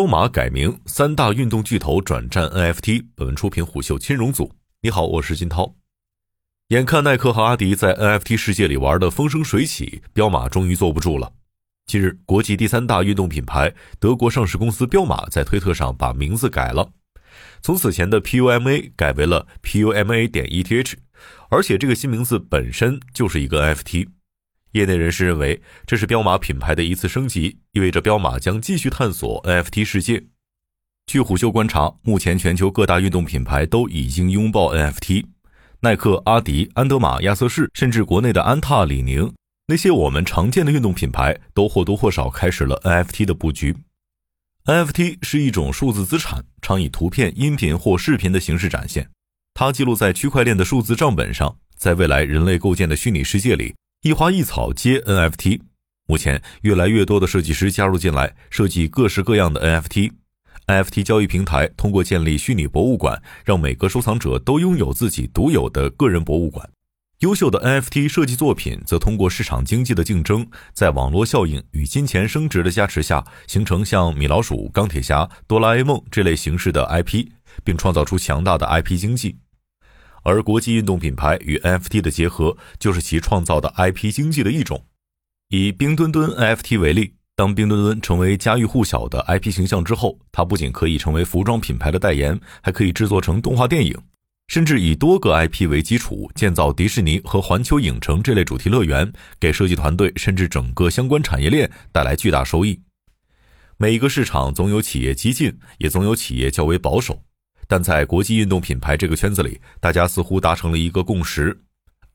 彪马改名，三大运动巨头转战 NFT。本文出品虎嗅金融组。你好，我是金涛。眼看耐克和阿迪在 NFT 世界里玩的风生水起，彪马终于坐不住了。近日，国际第三大运动品牌德国上市公司彪马在推特上把名字改了，从此前的 PUMA 改为了 PUMA 点 ETH，而且这个新名字本身就是一个 NFT。业内人士认为，这是彪马品牌的一次升级，意味着彪马将继续探索 NFT 世界。据虎嗅观察，目前全球各大运动品牌都已经拥抱 NFT，耐克、阿迪、安德玛、亚瑟士，甚至国内的安踏、李宁，那些我们常见的运动品牌都或多或少开始了 NFT 的布局。NFT 是一种数字资产，常以图片、音频或视频的形式展现，它记录在区块链的数字账本上，在未来人类构建的虚拟世界里。一花一草皆 NFT，目前越来越多的设计师加入进来，设计各式各样的 NFT。NFT 交易平台通过建立虚拟博物馆，让每个收藏者都拥有自己独有的个人博物馆。优秀的 NFT 设计作品则通过市场经济的竞争，在网络效应与金钱升值的加持下，形成像米老鼠、钢铁侠、哆啦 A 梦这类形式的 IP，并创造出强大的 IP 经济。而国际运动品牌与 NFT 的结合，就是其创造的 IP 经济的一种。以冰墩墩 NFT 为例，当冰墩墩成为家喻户晓的 IP 形象之后，它不仅可以成为服装品牌的代言，还可以制作成动画电影，甚至以多个 IP 为基础建造迪士尼和环球影城这类主题乐园，给设计团队甚至整个相关产业链带来巨大收益。每一个市场总有企业激进，也总有企业较为保守。但在国际运动品牌这个圈子里，大家似乎达成了一个共识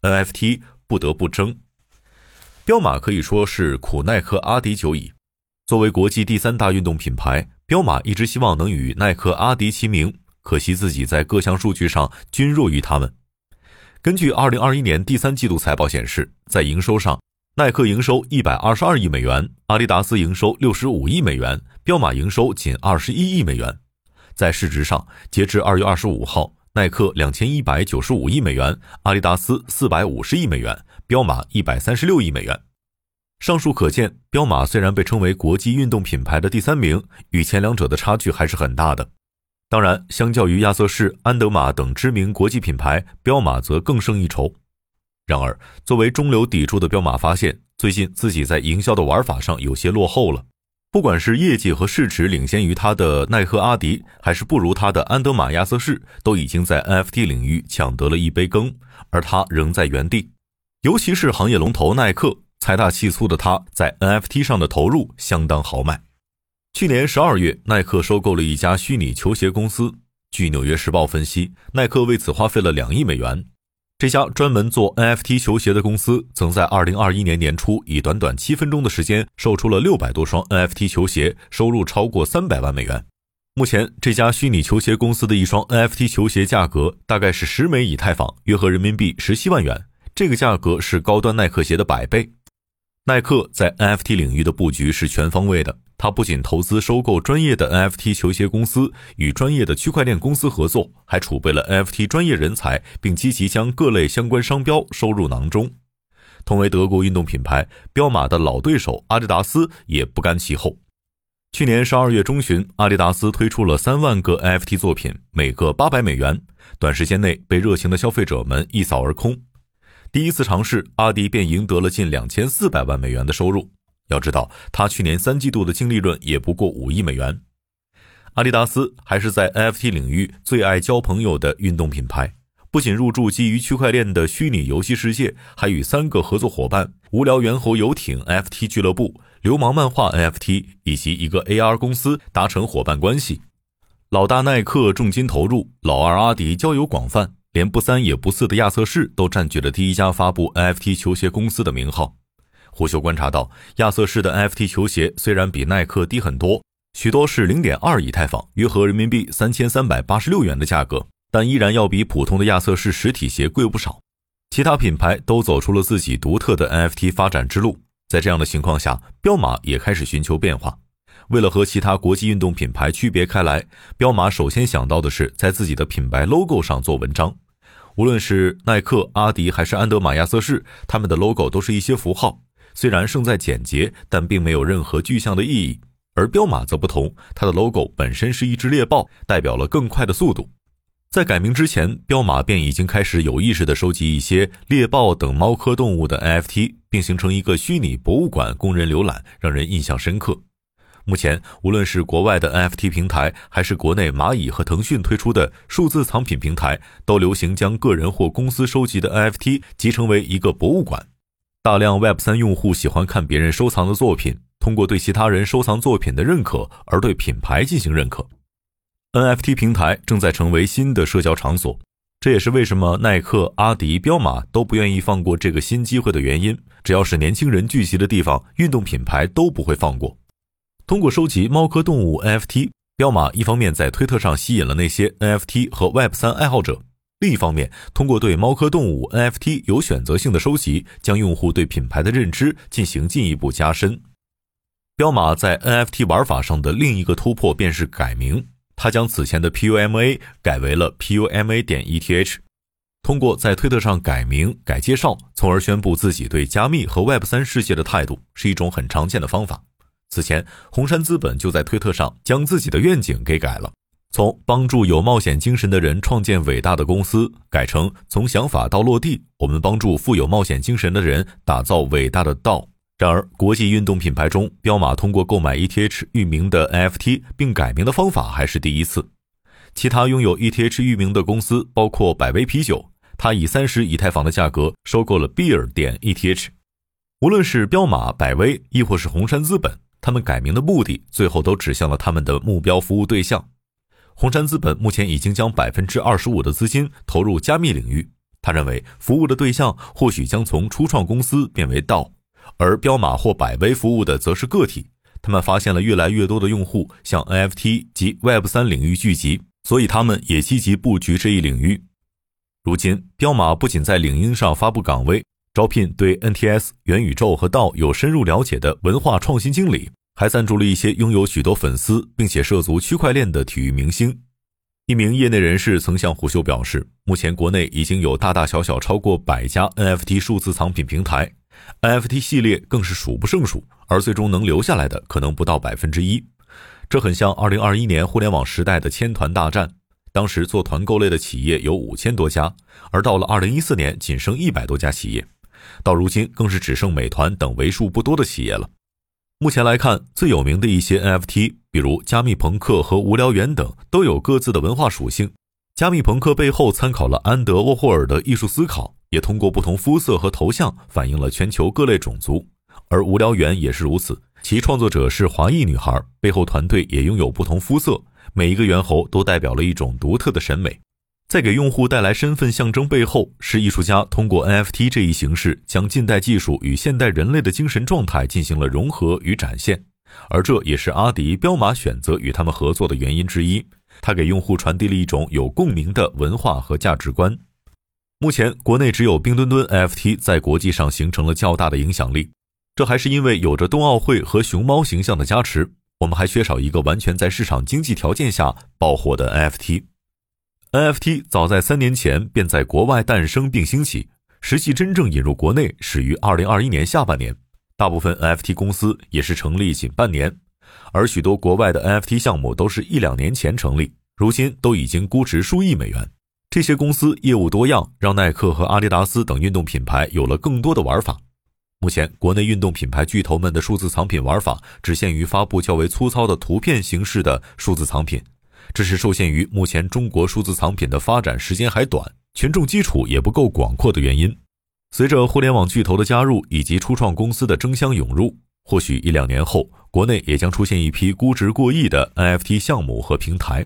：NFT 不得不争。彪马可以说是苦耐克、阿迪久矣。作为国际第三大运动品牌，彪马一直希望能与耐克、阿迪齐名，可惜自己在各项数据上均弱于他们。根据2021年第三季度财报显示，在营收上，耐克营收122亿美元，阿迪达斯营收65亿美元，彪马营收仅21亿美元。在市值上，截至二月二十五号，耐克两千一百九十五亿美元，阿迪达斯四百五十亿美元，彪马一百三十六亿美元。上述可见，彪马虽然被称为国际运动品牌的第三名，与前两者的差距还是很大的。当然，相较于亚瑟士、安德玛等知名国际品牌，彪马则更胜一筹。然而，作为中流砥柱的彪马发现，最近自己在营销的玩法上有些落后了。不管是业绩和市值领先于他的耐克、阿迪，还是不如他的安德玛、亚瑟士，都已经在 NFT 领域抢得了一杯羹，而他仍在原地。尤其是行业龙头耐克，财大气粗的他在 NFT 上的投入相当豪迈。去年十二月，耐克收购了一家虚拟球鞋公司。据《纽约时报》分析，耐克为此花费了两亿美元。这家专门做 NFT 球鞋的公司，曾在2021年年初以短短七分钟的时间售出了六百多双 NFT 球鞋，收入超过三百万美元。目前，这家虚拟球鞋公司的一双 NFT 球鞋价格大概是十枚以太坊，约合人民币十七万元。这个价格是高端耐克鞋的百倍。耐克在 NFT 领域的布局是全方位的。他不仅投资收购专业的 NFT 球鞋公司，与专业的区块链公司合作，还储备了 NFT 专业人才，并积极将各类相关商标收入囊中。同为德国运动品牌，彪马的老对手阿迪达斯也不甘其后。去年十二月中旬，阿迪达斯推出了三万个 NFT 作品，每个八百美元，短时间内被热情的消费者们一扫而空。第一次尝试，阿迪便赢得了近两千四百万美元的收入。要知道，他去年三季度的净利润也不过五亿美元。阿迪达斯还是在 NFT 领域最爱交朋友的运动品牌，不仅入驻基于区块链的虚拟游戏世界，还与三个合作伙伴——无聊猿猴游艇 NFT 俱乐部、流氓漫画 NFT 以及一个 AR 公司达成伙伴关系。老大耐克重金投入，老二阿迪交友广泛，连不三也不四的亚瑟士都占据了第一家发布 NFT 球鞋公司的名号。胡秀观察到，亚瑟士的 NFT 球鞋虽然比耐克低很多，许多是零点二以太坊，约合人民币三千三百八十六元的价格，但依然要比普通的亚瑟士实体鞋贵不少。其他品牌都走出了自己独特的 NFT 发展之路，在这样的情况下，彪马也开始寻求变化。为了和其他国际运动品牌区别开来，彪马首先想到的是在自己的品牌 logo 上做文章。无论是耐克、阿迪还是安德玛、亚瑟士，他们的 logo 都是一些符号。虽然胜在简洁，但并没有任何具象的意义。而彪马则不同，它的 logo 本身是一只猎豹，代表了更快的速度。在改名之前，彪马便已经开始有意识地收集一些猎豹等猫科动物的 NFT，并形成一个虚拟博物馆供人浏览，让人印象深刻。目前，无论是国外的 NFT 平台，还是国内蚂蚁和腾讯推出的数字藏品平台，都流行将个人或公司收集的 NFT 集成为一个博物馆。大量 Web 三用户喜欢看别人收藏的作品，通过对其他人收藏作品的认可而对品牌进行认可。NFT 平台正在成为新的社交场所，这也是为什么耐克、阿迪、彪马都不愿意放过这个新机会的原因。只要是年轻人聚集的地方，运动品牌都不会放过。通过收集猫科动物 NFT，彪马一方面在推特上吸引了那些 NFT 和 Web 三爱好者，另一方面通过对猫科动物 NFT 有选择性的收集，将用户对品牌的认知进行进一步加深。彪马在 NFT 玩法上的另一个突破便是改名。它将此前的 PUMA 改为了 PUMA 点 ETH，通过在推特上改名、改介绍，从而宣布自己对加密和 Web 三世界的态度，是一种很常见的方法。此前，红杉资本就在推特上将自己的愿景给改了，从帮助有冒险精神的人创建伟大的公司，改成从想法到落地，我们帮助富有冒险精神的人打造伟大的道。然而，国际运动品牌中，彪马通过购买 ETH 域名的 NFT 并改名的方法还是第一次。其他拥有 ETH 域名的公司包括百威啤酒，它以三十以太坊的价格收购了 Beer 点 ETH。无论是彪马、百威，亦或是红杉资本，他们改名的目的最后都指向了他们的目标服务对象。红杉资本目前已经将百分之二十五的资金投入加密领域，他认为服务的对象或许将从初创公司变为道。而彪马或百威服务的则是个体，他们发现了越来越多的用户向 NFT 及 Web 三领域聚集，所以他们也积极布局这一领域。如今，彪马不仅在领英上发布岗位，招聘对 NTS、元宇宙和道有深入了解的文化创新经理，还赞助了一些拥有许多粉丝并且涉足区块链的体育明星。一名业内人士曾向虎嗅表示，目前国内已经有大大小小超过百家 NFT 数字藏品平台。NFT 系列更是数不胜数，而最终能留下来的可能不到百分之一。这很像2021年互联网时代的千团大战，当时做团购类的企业有五千多家，而到了2014年，仅剩一百多家企业，到如今更是只剩美团等为数不多的企业了。目前来看，最有名的一些 NFT，比如加密朋克和无聊猿等，都有各自的文化属性。加密朋克背后参考了安德沃霍尔的艺术思考，也通过不同肤色和头像反映了全球各类种族。而无聊猿也是如此，其创作者是华裔女孩，背后团队也拥有不同肤色，每一个猿猴都代表了一种独特的审美。在给用户带来身份象征背后，是艺术家通过 NFT 这一形式，将近代技术与现代人类的精神状态进行了融合与展现。而这也是阿迪、彪马选择与他们合作的原因之一。它给用户传递了一种有共鸣的文化和价值观。目前，国内只有冰墩墩 NFT 在国际上形成了较大的影响力，这还是因为有着冬奥会和熊猫形象的加持。我们还缺少一个完全在市场经济条件下爆火的 NFT。NFT 早在三年前便在国外诞生并兴起，实际真正引入国内始于二零二一年下半年。大部分 NFT 公司也是成立仅半年。而许多国外的 NFT 项目都是一两年前成立，如今都已经估值数亿美元。这些公司业务多样，让耐克和阿迪达斯等运动品牌有了更多的玩法。目前，国内运动品牌巨头们的数字藏品玩法只限于发布较为粗糙的图片形式的数字藏品，这是受限于目前中国数字藏品的发展时间还短，群众基础也不够广阔的原因。随着互联网巨头的加入以及初创公司的争相涌入。或许一两年后，国内也将出现一批估值过亿的 NFT 项目和平台。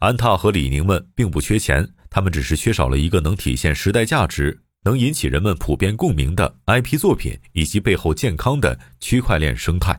安踏和李宁们并不缺钱，他们只是缺少了一个能体现时代价值、能引起人们普遍共鸣的 IP 作品，以及背后健康的区块链生态。